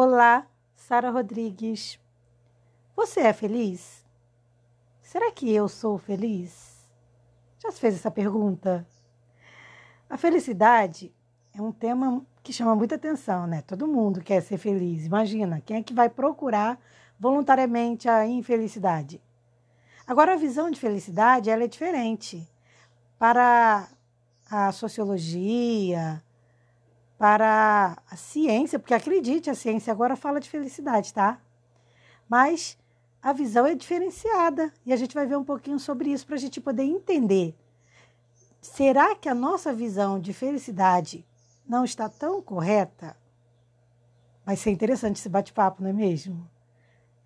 Olá, Sara Rodrigues. Você é feliz? Será que eu sou feliz? Já se fez essa pergunta? A felicidade é um tema que chama muita atenção, né? Todo mundo quer ser feliz. Imagina, quem é que vai procurar voluntariamente a infelicidade? Agora, a visão de felicidade ela é diferente. Para a sociologia, para a ciência, porque acredite, a ciência agora fala de felicidade, tá? Mas a visão é diferenciada e a gente vai ver um pouquinho sobre isso para a gente poder entender. Será que a nossa visão de felicidade não está tão correta? Vai ser interessante esse bate-papo, não é mesmo?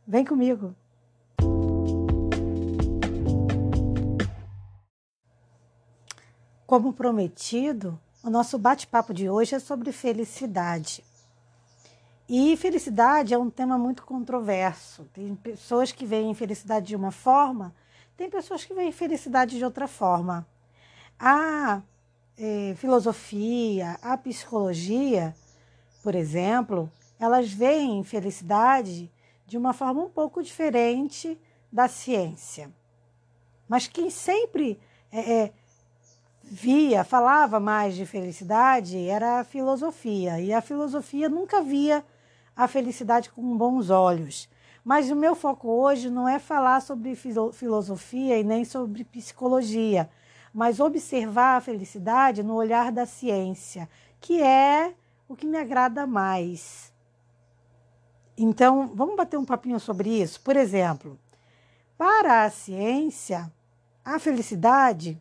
Vem comigo. Como prometido, o nosso bate-papo de hoje é sobre felicidade. E felicidade é um tema muito controverso. Tem pessoas que veem felicidade de uma forma, tem pessoas que veem felicidade de outra forma. A é, filosofia, a psicologia, por exemplo, elas veem felicidade de uma forma um pouco diferente da ciência. Mas quem sempre é, é, via, falava mais de felicidade era a filosofia. E a filosofia nunca via a felicidade com bons olhos. Mas o meu foco hoje não é falar sobre filosofia e nem sobre psicologia, mas observar a felicidade no olhar da ciência, que é o que me agrada mais. Então, vamos bater um papinho sobre isso? Por exemplo, para a ciência, a felicidade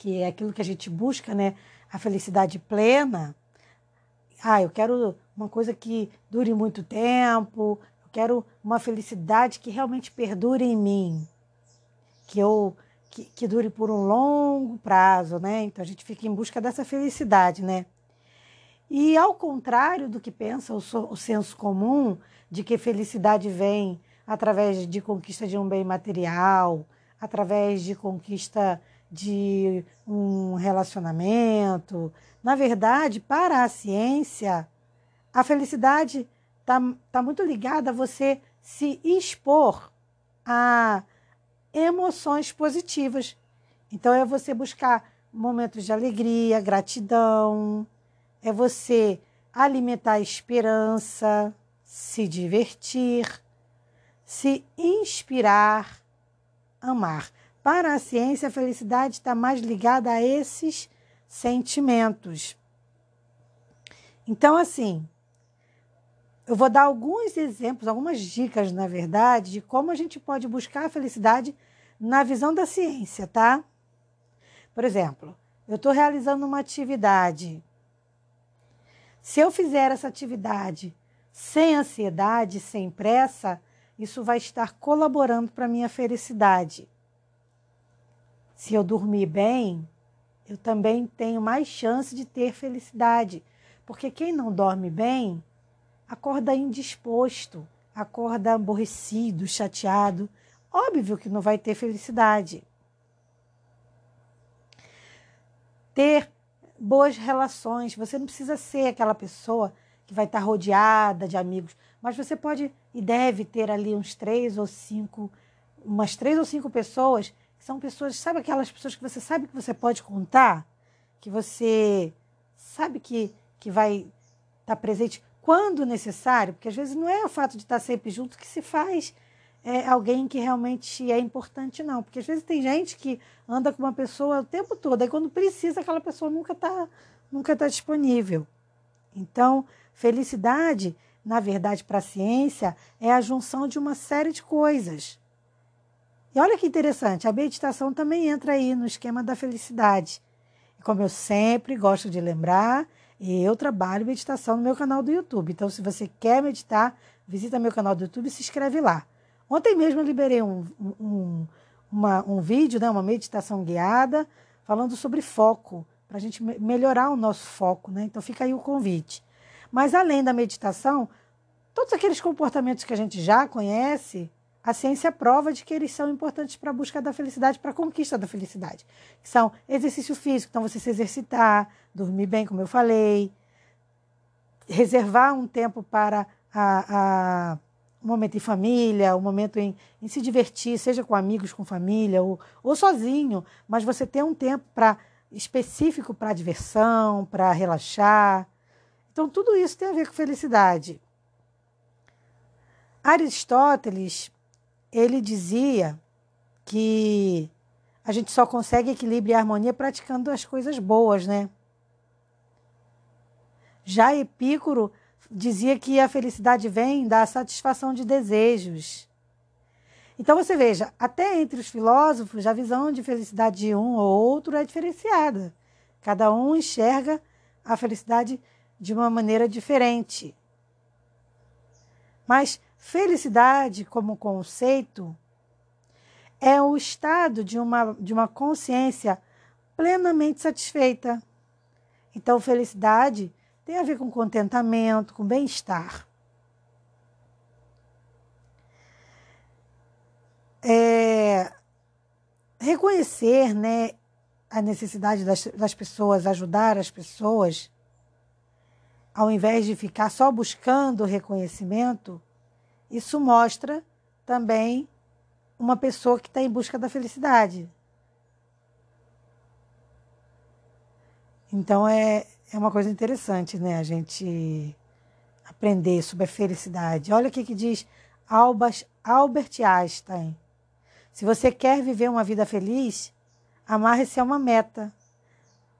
que é aquilo que a gente busca, né? A felicidade plena. Ah, eu quero uma coisa que dure muito tempo, eu quero uma felicidade que realmente perdure em mim, que eu que, que dure por um longo prazo, né? Então a gente fica em busca dessa felicidade, né? E ao contrário do que pensa o, o senso comum de que felicidade vem através de conquista de um bem material, através de conquista de um relacionamento. Na verdade, para a ciência, a felicidade está tá muito ligada a você se expor a emoções positivas. Então, é você buscar momentos de alegria, gratidão, é você alimentar a esperança, se divertir, se inspirar, amar. Para a ciência, a felicidade está mais ligada a esses sentimentos. Então, assim, eu vou dar alguns exemplos, algumas dicas, na verdade, de como a gente pode buscar a felicidade na visão da ciência, tá? Por exemplo, eu estou realizando uma atividade. Se eu fizer essa atividade sem ansiedade, sem pressa, isso vai estar colaborando para a minha felicidade. Se eu dormir bem, eu também tenho mais chance de ter felicidade. Porque quem não dorme bem acorda indisposto, acorda aborrecido, chateado. Óbvio que não vai ter felicidade. Ter boas relações. Você não precisa ser aquela pessoa que vai estar rodeada de amigos, mas você pode e deve ter ali uns três ou cinco, umas três ou cinco pessoas são pessoas, sabe aquelas pessoas que você sabe que você pode contar? Que você sabe que, que vai estar tá presente quando necessário? Porque às vezes não é o fato de estar sempre junto que se faz é, alguém que realmente é importante, não. Porque às vezes tem gente que anda com uma pessoa o tempo todo, aí quando precisa, aquela pessoa nunca está nunca tá disponível. Então, felicidade, na verdade, para a ciência, é a junção de uma série de coisas. E olha que interessante, a meditação também entra aí no esquema da felicidade. E como eu sempre gosto de lembrar, eu trabalho meditação no meu canal do YouTube. Então, se você quer meditar, visita meu canal do YouTube e se inscreve lá. Ontem mesmo eu liberei um, um, uma, um vídeo, né, uma meditação guiada, falando sobre foco, para a gente melhorar o nosso foco. Né? Então, fica aí o convite. Mas, além da meditação, todos aqueles comportamentos que a gente já conhece, a ciência prova de que eles são importantes para a busca da felicidade, para a conquista da felicidade. São exercício físico, então você se exercitar, dormir bem, como eu falei, reservar um tempo para a, a um momento em família, um momento em, em, se divertir, seja com amigos, com família ou, ou sozinho, mas você ter um tempo para específico para diversão, para relaxar. Então tudo isso tem a ver com felicidade. Aristóteles, ele dizia que a gente só consegue equilíbrio e harmonia praticando as coisas boas, né? Já Epícoro dizia que a felicidade vem da satisfação de desejos. Então você veja, até entre os filósofos, a visão de felicidade de um ou outro é diferenciada. Cada um enxerga a felicidade de uma maneira diferente. Mas felicidade, como conceito, é o estado de uma, de uma consciência plenamente satisfeita. Então, felicidade tem a ver com contentamento, com bem-estar. É, reconhecer né, a necessidade das, das pessoas, ajudar as pessoas, ao invés de ficar só buscando reconhecimento, isso mostra também uma pessoa que está em busca da felicidade. Então é, é uma coisa interessante, né? A gente aprender sobre a felicidade. Olha o que, que diz Albert, Albert Einstein. Se você quer viver uma vida feliz, amarre-se a uma meta,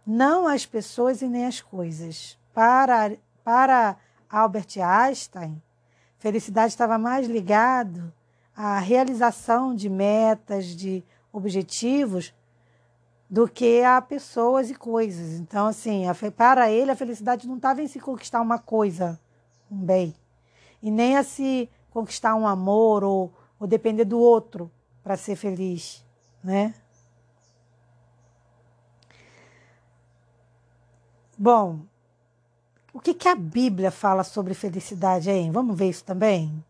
não as pessoas e nem as coisas. Para, para Albert Einstein, felicidade estava mais ligado à realização de metas, de objetivos, do que a pessoas e coisas. Então, assim, para ele, a felicidade não estava em se conquistar uma coisa, um bem, e nem a se conquistar um amor ou, ou depender do outro para ser feliz, né? Bom, o que, que a Bíblia fala sobre felicidade, hein? Vamos ver isso também?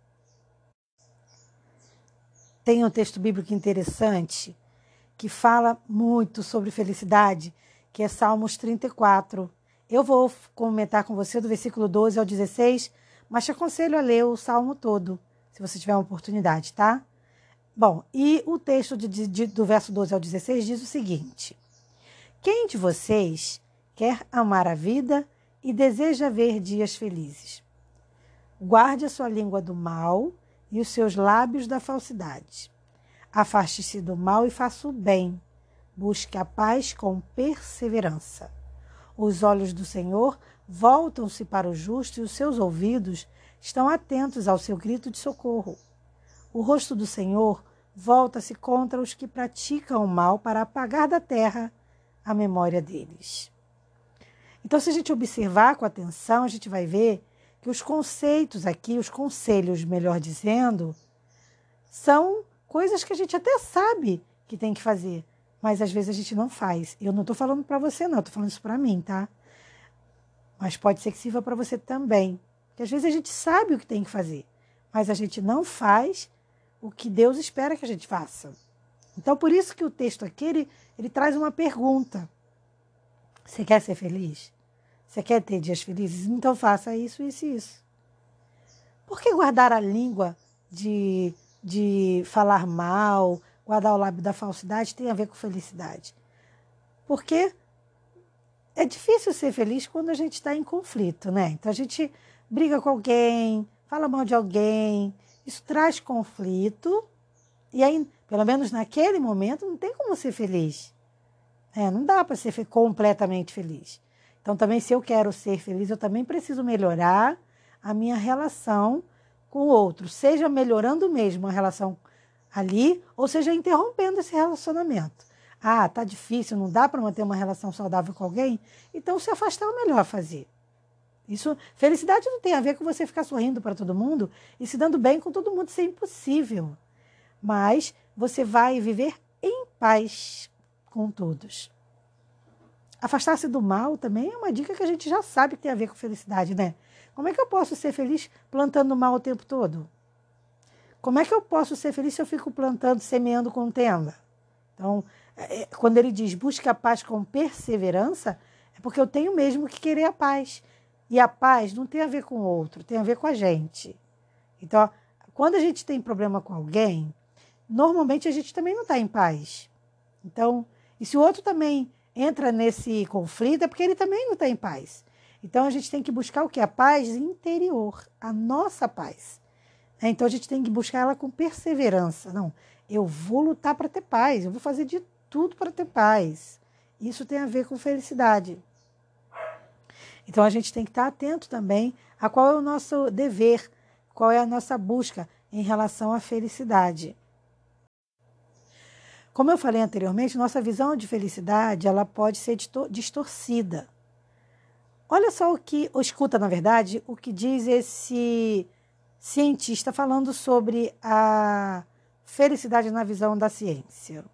Tem um texto bíblico interessante que fala muito sobre felicidade, que é Salmos 34. Eu vou comentar com você do versículo 12 ao 16, mas te aconselho a ler o salmo todo, se você tiver uma oportunidade, tá? Bom, e o texto de, de, do verso 12 ao 16 diz o seguinte: Quem de vocês quer amar a vida e deseja ver dias felizes? Guarde a sua língua do mal e os seus lábios da falsidade. Afaste-se do mal e faça o bem. Busque a paz com perseverança. Os olhos do Senhor voltam-se para o justo e os seus ouvidos estão atentos ao seu grito de socorro. O rosto do Senhor volta-se contra os que praticam o mal para apagar da terra a memória deles. Então, se a gente observar com atenção, a gente vai ver que os conceitos aqui, os conselhos, melhor dizendo, são coisas que a gente até sabe que tem que fazer, mas às vezes a gente não faz. Eu não estou falando para você, não, estou falando isso para mim, tá? Mas pode ser que sirva para você também. Porque às vezes a gente sabe o que tem que fazer, mas a gente não faz o que Deus espera que a gente faça. Então, por isso que o texto aqui, ele, ele traz uma pergunta. Você quer ser feliz? Você quer ter dias felizes? Então faça isso, isso e isso. Por que guardar a língua de, de falar mal, guardar o lábio da falsidade tem a ver com felicidade? Porque é difícil ser feliz quando a gente está em conflito, né? Então a gente briga com alguém, fala mal de alguém, isso traz conflito, e aí, pelo menos naquele momento, não tem como ser feliz. É, não dá para ser completamente feliz. Então, também, se eu quero ser feliz, eu também preciso melhorar a minha relação com o outro, seja melhorando mesmo a relação ali, ou seja interrompendo esse relacionamento. Ah, tá difícil, não dá para manter uma relação saudável com alguém? Então, se afastar é o melhor fazer. Isso, felicidade não tem a ver com você ficar sorrindo para todo mundo e se dando bem com todo mundo, isso é impossível. Mas você vai viver em paz com todos. Afastar-se do mal também é uma dica que a gente já sabe que tem a ver com felicidade, né? Como é que eu posso ser feliz plantando mal o tempo todo? Como é que eu posso ser feliz se eu fico plantando, semeando contenda? Então, é, é, quando ele diz busca a paz com perseverança, é porque eu tenho mesmo que querer a paz. E a paz não tem a ver com o outro, tem a ver com a gente. Então, quando a gente tem problema com alguém, normalmente a gente também não está em paz. Então, e se o outro também entra nesse conflito, é porque ele também não está em paz. Então a gente tem que buscar o que? A paz interior, a nossa paz. É, então a gente tem que buscar ela com perseverança. Não, eu vou lutar para ter paz, eu vou fazer de tudo para ter paz. Isso tem a ver com felicidade. Então a gente tem que estar atento também a qual é o nosso dever, qual é a nossa busca em relação à felicidade. Como eu falei anteriormente, nossa visão de felicidade ela pode ser distorcida. Olha só o que, ou escuta na verdade, o que diz esse cientista falando sobre a felicidade na visão da ciência.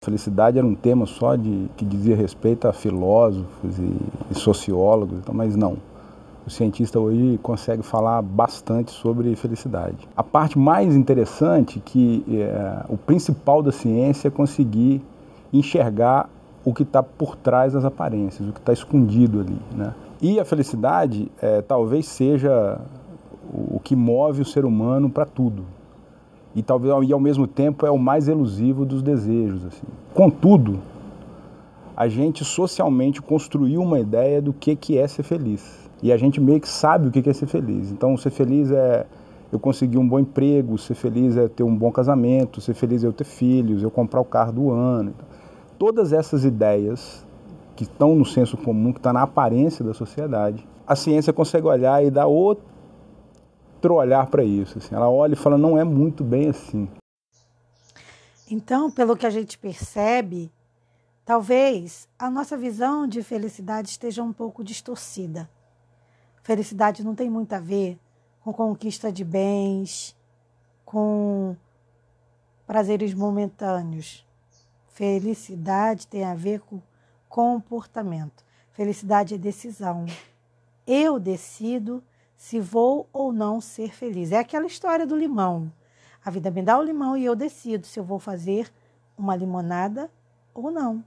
Felicidade era um tema só de que dizia respeito a filósofos e, e sociólogos, então, mas não. O cientista hoje consegue falar bastante sobre felicidade. A parte mais interessante é que é, o principal da ciência é conseguir enxergar o que está por trás das aparências, o que está escondido ali. Né? E a felicidade é, talvez seja o que move o ser humano para tudo. E talvez e ao mesmo tempo é o mais elusivo dos desejos. Assim. Contudo, a gente socialmente construiu uma ideia do que, que é ser feliz. E a gente meio que sabe o que é ser feliz. Então, ser feliz é eu conseguir um bom emprego, ser feliz é ter um bom casamento, ser feliz é eu ter filhos, eu comprar o carro do ano todas essas ideias que estão no senso comum, que está na aparência da sociedade, a ciência consegue olhar e dar outro olhar para isso. Assim. Ela olha e fala, não é muito bem assim. Então, pelo que a gente percebe, talvez a nossa visão de felicidade esteja um pouco distorcida. Felicidade não tem muito a ver com conquista de bens, com prazeres momentâneos. Felicidade tem a ver com comportamento. Felicidade é decisão. Eu decido se vou ou não ser feliz. É aquela história do limão. A vida me dá o limão e eu decido se eu vou fazer uma limonada ou não.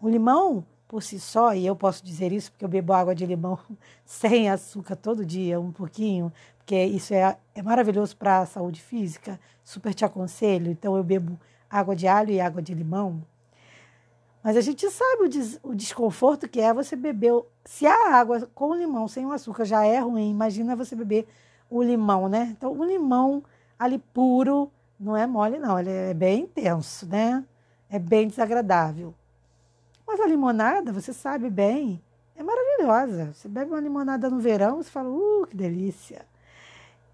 O limão, por si só, e eu posso dizer isso porque eu bebo água de limão sem açúcar todo dia, um pouquinho, porque isso é, é maravilhoso para a saúde física, super te aconselho. Então eu bebo água de alho e água de limão. Mas a gente sabe o, des o desconforto que é você beber. Se a água com limão sem o açúcar já é ruim, imagina você beber o limão, né? Então, o limão ali puro não é mole, não. Ele é bem intenso, né? É bem desagradável. Mas a limonada, você sabe bem, é maravilhosa. Você bebe uma limonada no verão, você fala, uh, que delícia.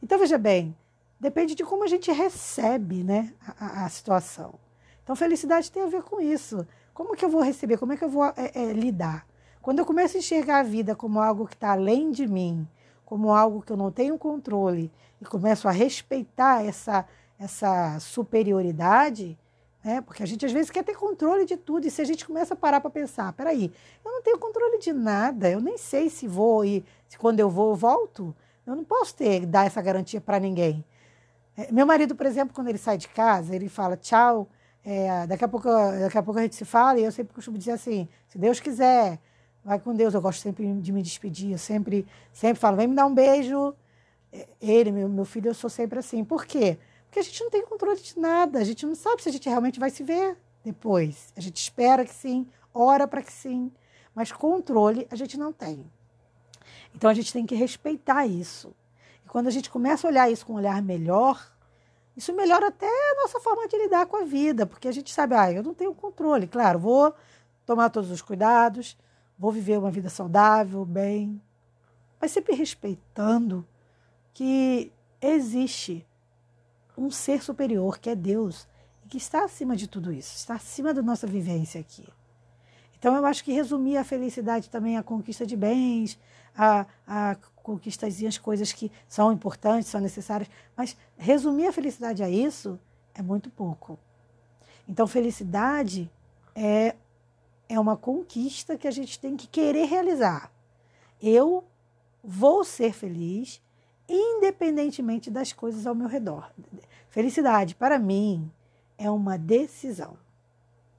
Então, veja bem, depende de como a gente recebe né, a, a, situação. Então, felicidade tem a ver com isso. Como que eu vou receber? Como é que eu vou é, é, lidar? Quando eu começo a enxergar a vida como algo que está além de mim, como algo que eu não tenho controle, e começo a respeitar essa, essa superioridade, né? porque a gente às vezes quer ter controle de tudo, e se a gente começa a parar para pensar, peraí, eu não tenho controle de nada, eu nem sei se vou e se quando eu vou eu volto, eu não posso ter, dar essa garantia para ninguém. É, meu marido, por exemplo, quando ele sai de casa, ele fala tchau, é, daqui, a pouco, daqui a pouco a gente se fala, e eu sempre costumo dizer assim, se Deus quiser, vai com Deus. Eu gosto sempre de me despedir, eu sempre, sempre falo, vem me dar um beijo. É, ele, meu, meu filho, eu sou sempre assim. Por quê? Porque a gente não tem controle de nada, a gente não sabe se a gente realmente vai se ver depois. A gente espera que sim, ora para que sim, mas controle a gente não tem. Então a gente tem que respeitar isso. Quando a gente começa a olhar isso com um olhar melhor, isso melhora até a nossa forma de lidar com a vida, porque a gente sabe, ah, eu não tenho controle, claro, vou tomar todos os cuidados, vou viver uma vida saudável, bem, mas sempre respeitando que existe um ser superior, que é Deus, e que está acima de tudo isso, está acima da nossa vivência aqui. Então, eu acho que resumir a felicidade também a conquista de bens, a, a conquistas as coisas que são importantes, são necessárias, mas resumir a felicidade a isso é muito pouco. Então, felicidade é, é uma conquista que a gente tem que querer realizar. Eu vou ser feliz independentemente das coisas ao meu redor. Felicidade, para mim, é uma decisão.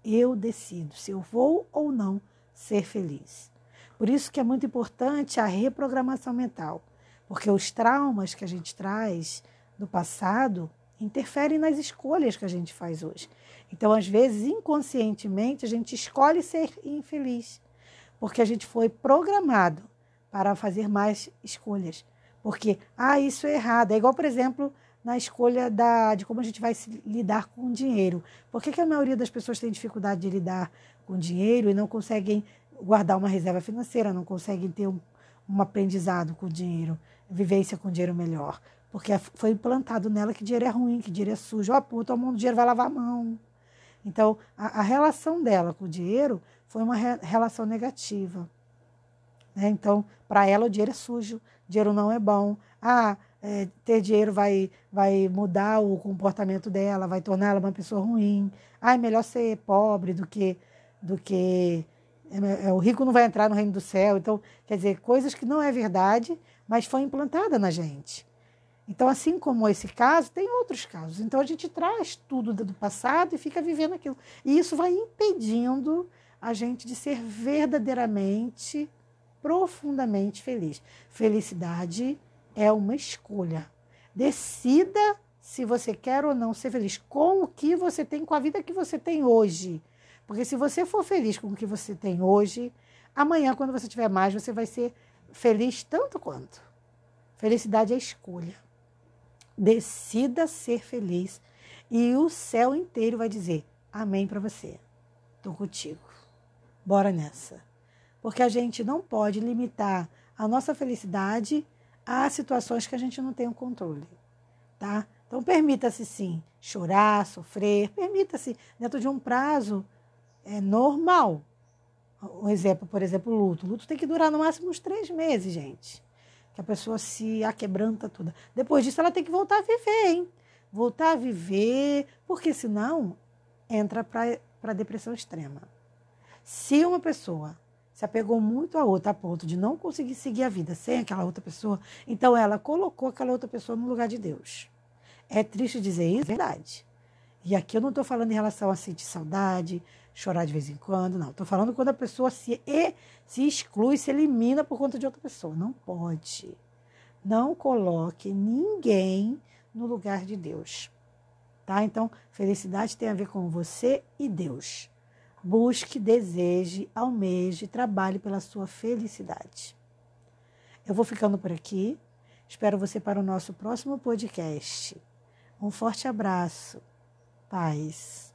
Eu decido se eu vou ou não ser feliz. Por isso que é muito importante a reprogramação mental, porque os traumas que a gente traz do passado interferem nas escolhas que a gente faz hoje. Então, às vezes, inconscientemente, a gente escolhe ser infeliz, porque a gente foi programado para fazer mais escolhas. Porque, ah, isso é errado. É igual, por exemplo, na escolha da, de como a gente vai lidar com o dinheiro. Por que, que a maioria das pessoas tem dificuldade de lidar com dinheiro e não conseguem guardar uma reserva financeira, não conseguem ter um, um aprendizado com o dinheiro, vivência com o dinheiro melhor? Porque foi implantado nela que dinheiro é ruim, que dinheiro é sujo. Ó, oh, pô, todo mundo dinheiro vai lavar a mão. Então, a, a relação dela com o dinheiro foi uma re, relação negativa. Né? Então, para ela, o dinheiro é sujo, dinheiro não é bom. Ah, é, ter dinheiro vai, vai mudar o comportamento dela, vai tornar ela uma pessoa ruim. Ah, é melhor ser pobre do que. Do que é, é, o rico não vai entrar no reino do céu. Então, quer dizer, coisas que não é verdade, mas foi implantada na gente. Então, assim como esse caso, tem outros casos. Então, a gente traz tudo do passado e fica vivendo aquilo. E isso vai impedindo a gente de ser verdadeiramente, profundamente feliz. Felicidade é uma escolha. Decida se você quer ou não ser feliz com o que você tem, com a vida que você tem hoje. Porque se você for feliz com o que você tem hoje, amanhã, quando você tiver mais, você vai ser feliz tanto quanto. Felicidade é escolha. Decida ser feliz e o céu inteiro vai dizer amém para você. Estou contigo. Bora nessa. Porque a gente não pode limitar a nossa felicidade a situações que a gente não tem o controle, tá? Então permita-se sim chorar, sofrer, permita-se dentro de um prazo é, normal. Um exemplo, por exemplo, luto. Luto tem que durar no máximo uns três meses, gente que a pessoa se aquebranta toda. Depois disso, ela tem que voltar a viver, hein? Voltar a viver, porque senão entra para a depressão extrema. Se uma pessoa se apegou muito a outra a ponto de não conseguir seguir a vida sem aquela outra pessoa, então ela colocou aquela outra pessoa no lugar de Deus. É triste dizer isso, é verdade. E aqui eu não estou falando em relação a sentir saudade, chorar de vez em quando, não. Estou falando quando a pessoa se, e, se exclui, se elimina por conta de outra pessoa. Não pode. Não coloque ninguém no lugar de Deus. Tá? Então, felicidade tem a ver com você e Deus. Busque, deseje, almeje, trabalhe pela sua felicidade. Eu vou ficando por aqui. Espero você para o nosso próximo podcast. Um forte abraço. Paz.